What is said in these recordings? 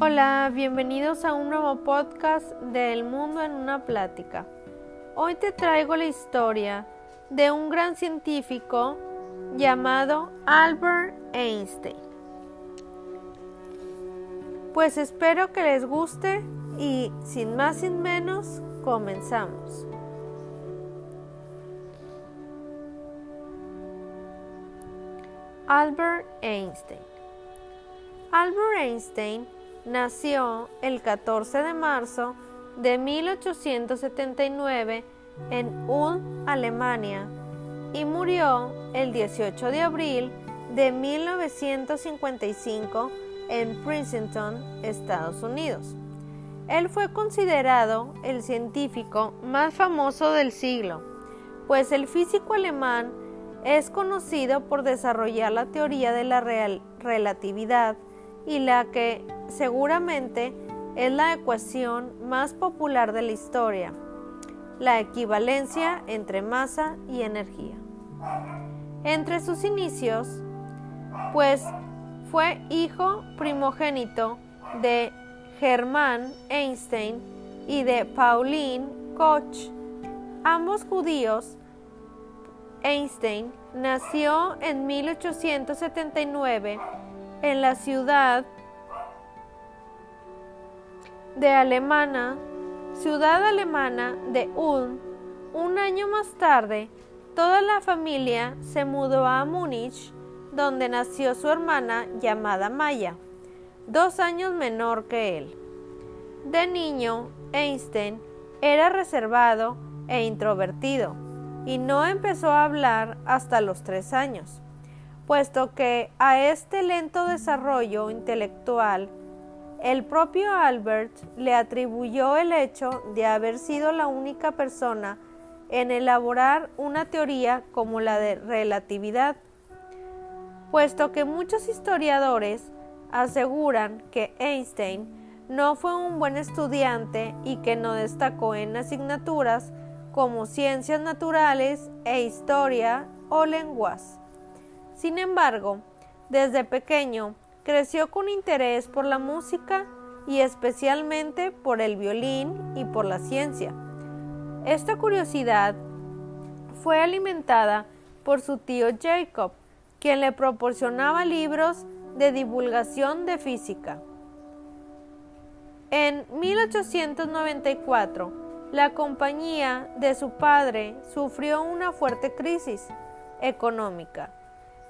Hola, bienvenidos a un nuevo podcast de El Mundo en una Plática. Hoy te traigo la historia de un gran científico llamado Albert Einstein. Pues espero que les guste y sin más sin menos comenzamos. Albert Einstein. Albert Einstein nació el 14 de marzo de 1879 en Ulm, Alemania, y murió el 18 de abril de 1955 en Princeton, Estados Unidos. Él fue considerado el científico más famoso del siglo, pues el físico alemán es conocido por desarrollar la teoría de la relatividad y la que seguramente es la ecuación más popular de la historia, la equivalencia entre masa y energía. Entre sus inicios, pues fue hijo primogénito de Hermann Einstein y de Pauline Koch, ambos judíos Einstein nació en 1879 en la ciudad de alemana, ciudad alemana de Ulm. Un año más tarde, toda la familia se mudó a Múnich, donde nació su hermana llamada Maya, dos años menor que él. De niño, Einstein era reservado e introvertido y no empezó a hablar hasta los tres años, puesto que a este lento desarrollo intelectual el propio Albert le atribuyó el hecho de haber sido la única persona en elaborar una teoría como la de relatividad, puesto que muchos historiadores aseguran que Einstein no fue un buen estudiante y que no destacó en asignaturas como ciencias naturales e historia o lenguas. Sin embargo, desde pequeño creció con interés por la música y especialmente por el violín y por la ciencia. Esta curiosidad fue alimentada por su tío Jacob, quien le proporcionaba libros de divulgación de física. En 1894, la compañía de su padre sufrió una fuerte crisis económica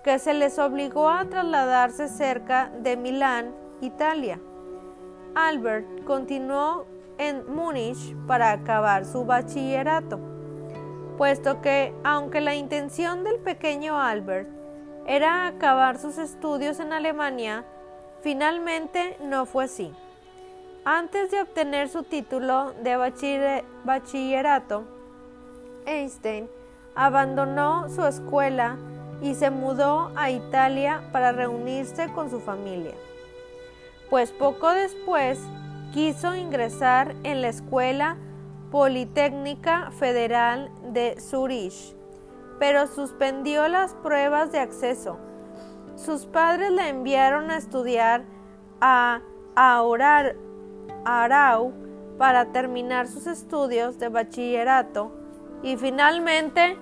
que se les obligó a trasladarse cerca de Milán, Italia. Albert continuó en Múnich para acabar su bachillerato, puesto que, aunque la intención del pequeño Albert era acabar sus estudios en Alemania, finalmente no fue así. Antes de obtener su título de bachillerato, Einstein abandonó su escuela y se mudó a Italia para reunirse con su familia, pues poco después quiso ingresar en la Escuela Politécnica Federal de Zurich, pero suspendió las pruebas de acceso. Sus padres le enviaron a estudiar a Aurar Arau para terminar sus estudios de bachillerato y finalmente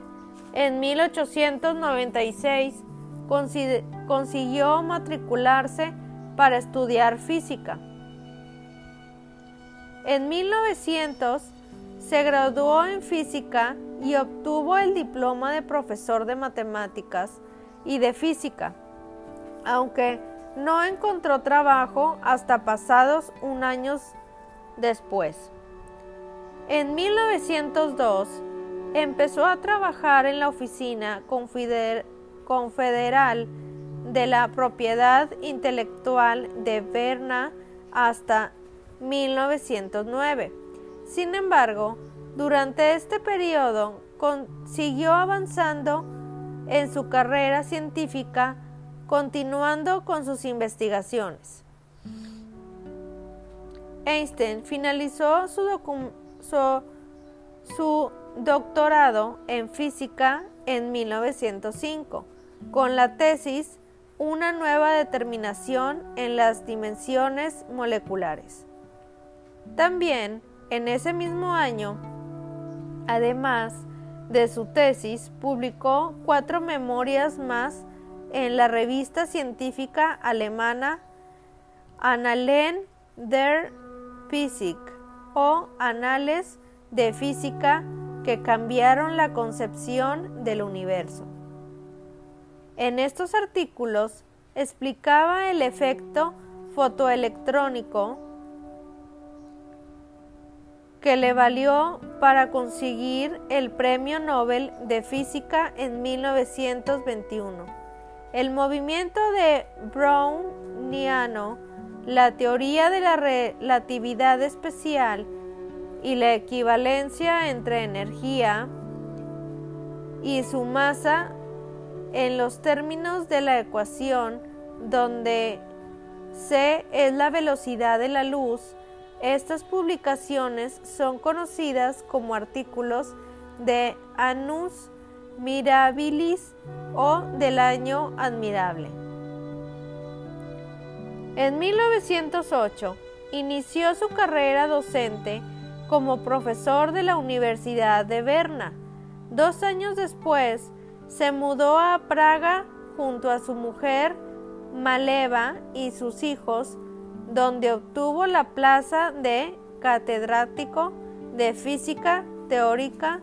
en 1896 consiguió matricularse para estudiar física. En 1900 se graduó en física y obtuvo el diploma de profesor de matemáticas y de física, aunque no encontró trabajo hasta pasados un año después. En 1902 empezó a trabajar en la oficina confederal de la propiedad intelectual de Berna hasta 1909. Sin embargo, durante este periodo siguió avanzando en su carrera científica continuando con sus investigaciones. Einstein finalizó su, doctorado en física en 1905 con la tesis una nueva determinación en las dimensiones moleculares. También, en ese mismo año, además de su tesis, publicó cuatro memorias más en la revista científica alemana Annalen der Physik o Anales de Física que cambiaron la concepción del universo. En estos artículos explicaba el efecto fotoelectrónico que le valió para conseguir el Premio Nobel de Física en 1921. El movimiento de Browniano, la teoría de la relatividad especial y la equivalencia entre energía y su masa en los términos de la ecuación donde c es la velocidad de la luz, estas publicaciones son conocidas como artículos de Annus Mirabilis o del año admirable. En 1908 inició su carrera docente como profesor de la Universidad de Berna. Dos años después se mudó a Praga junto a su mujer Maleva y sus hijos donde obtuvo la plaza de catedrático de física teórica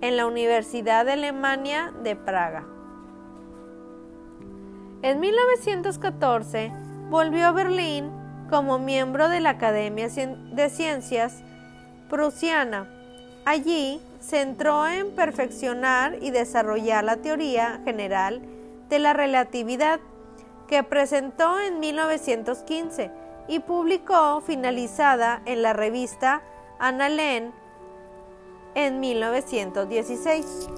en la Universidad de Alemania de Praga. En 1914 volvió a Berlín como miembro de la Academia de Ciencias prusiana. Allí se centró en perfeccionar y desarrollar la teoría general de la relatividad que presentó en 1915 y publicó finalizada en la revista Annalen en 1916.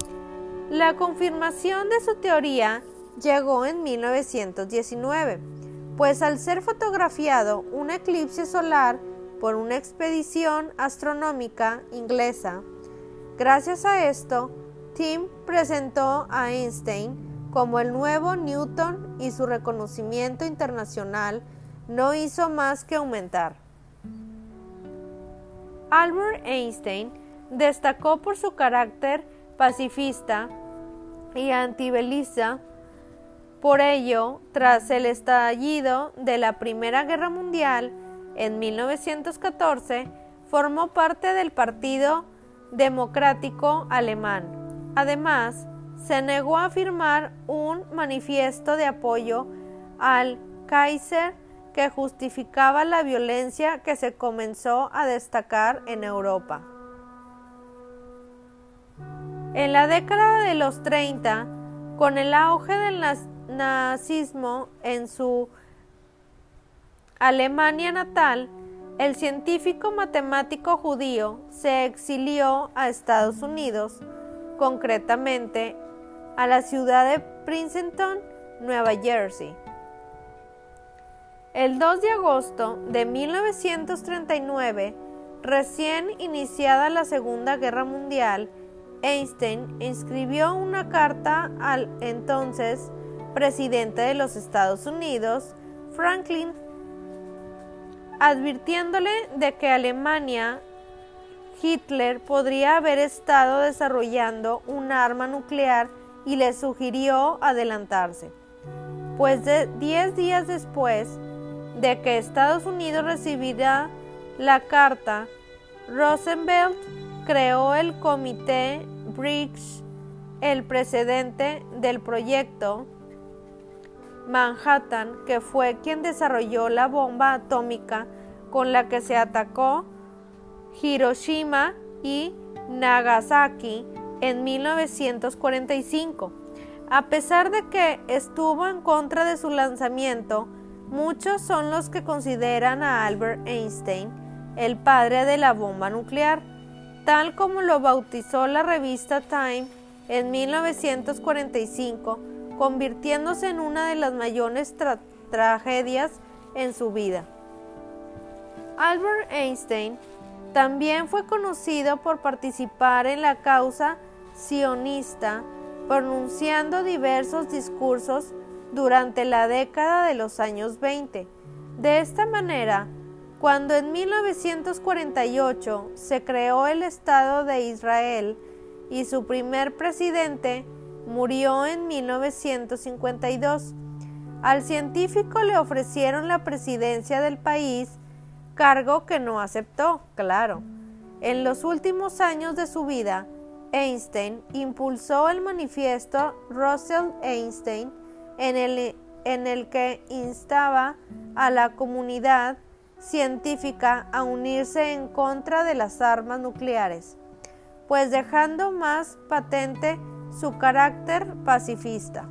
La confirmación de su teoría llegó en 1919, pues al ser fotografiado un eclipse solar por una expedición astronómica inglesa, gracias a esto, Tim presentó a Einstein como el nuevo Newton y su reconocimiento internacional no hizo más que aumentar. Albert Einstein destacó por su carácter pacifista y antibeliza. Por ello, tras el estallido de la Primera Guerra Mundial en 1914, formó parte del Partido Democrático Alemán. Además, se negó a firmar un manifiesto de apoyo al Kaiser que justificaba la violencia que se comenzó a destacar en Europa. En la década de los 30, con el auge del nazismo en su Alemania natal, el científico matemático judío se exilió a Estados Unidos, concretamente a la ciudad de Princeton, Nueva Jersey. El 2 de agosto de 1939, recién iniciada la Segunda Guerra Mundial, Einstein escribió una carta al entonces presidente de los Estados Unidos, Franklin, advirtiéndole de que Alemania, Hitler, podría haber estado desarrollando un arma nuclear y le sugirió adelantarse. Pues de 10 días después, de que Estados Unidos recibirá la carta, Roosevelt creó el Comité Briggs, el precedente del proyecto Manhattan, que fue quien desarrolló la bomba atómica con la que se atacó Hiroshima y Nagasaki en 1945. A pesar de que estuvo en contra de su lanzamiento, Muchos son los que consideran a Albert Einstein el padre de la bomba nuclear, tal como lo bautizó la revista Time en 1945, convirtiéndose en una de las mayores tragedias en su vida. Albert Einstein también fue conocido por participar en la causa sionista, pronunciando diversos discursos durante la década de los años 20. De esta manera, cuando en 1948 se creó el Estado de Israel y su primer presidente murió en 1952, al científico le ofrecieron la presidencia del país, cargo que no aceptó, claro. En los últimos años de su vida, Einstein impulsó el manifiesto Russell-Einstein en el, en el que instaba a la comunidad científica a unirse en contra de las armas nucleares, pues dejando más patente su carácter pacifista.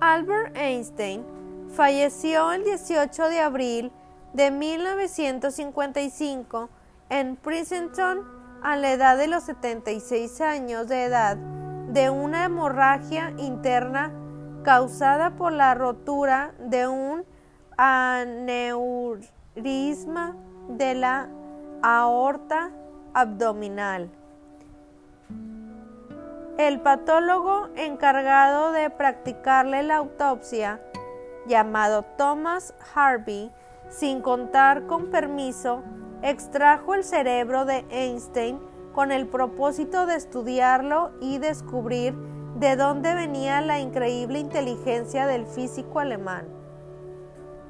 Albert Einstein falleció el 18 de abril de 1955 en Princeton a la edad de los 76 años de edad de una hemorragia interna causada por la rotura de un aneurisma de la aorta abdominal. El patólogo encargado de practicarle la autopsia, llamado Thomas Harvey, sin contar con permiso, extrajo el cerebro de Einstein con el propósito de estudiarlo y descubrir de dónde venía la increíble inteligencia del físico alemán.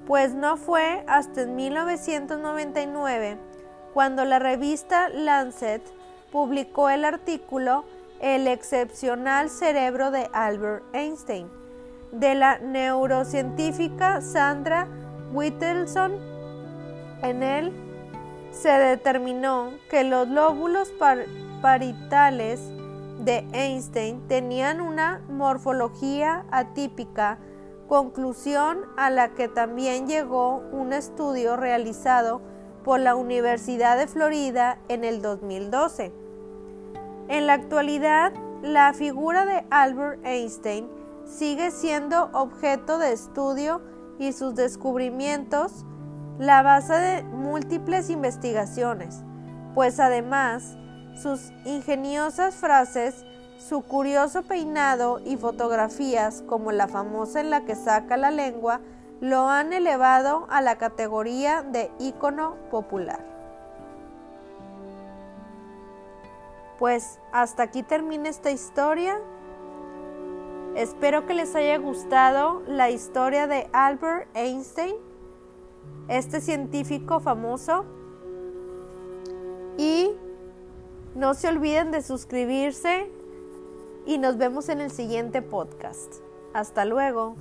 Pues no fue hasta 1999 cuando la revista Lancet publicó el artículo el excepcional cerebro de Albert Einstein, de la neurocientífica Sandra Whittelson. En él se determinó que los lóbulos paritales de Einstein tenían una morfología atípica, conclusión a la que también llegó un estudio realizado por la Universidad de Florida en el 2012. En la actualidad, la figura de Albert Einstein sigue siendo objeto de estudio y sus descubrimientos la base de múltiples investigaciones, pues además sus ingeniosas frases, su curioso peinado y fotografías como la famosa en la que saca la lengua lo han elevado a la categoría de ícono popular. Pues hasta aquí termina esta historia. Espero que les haya gustado la historia de Albert Einstein, este científico famoso. Y no se olviden de suscribirse y nos vemos en el siguiente podcast. Hasta luego.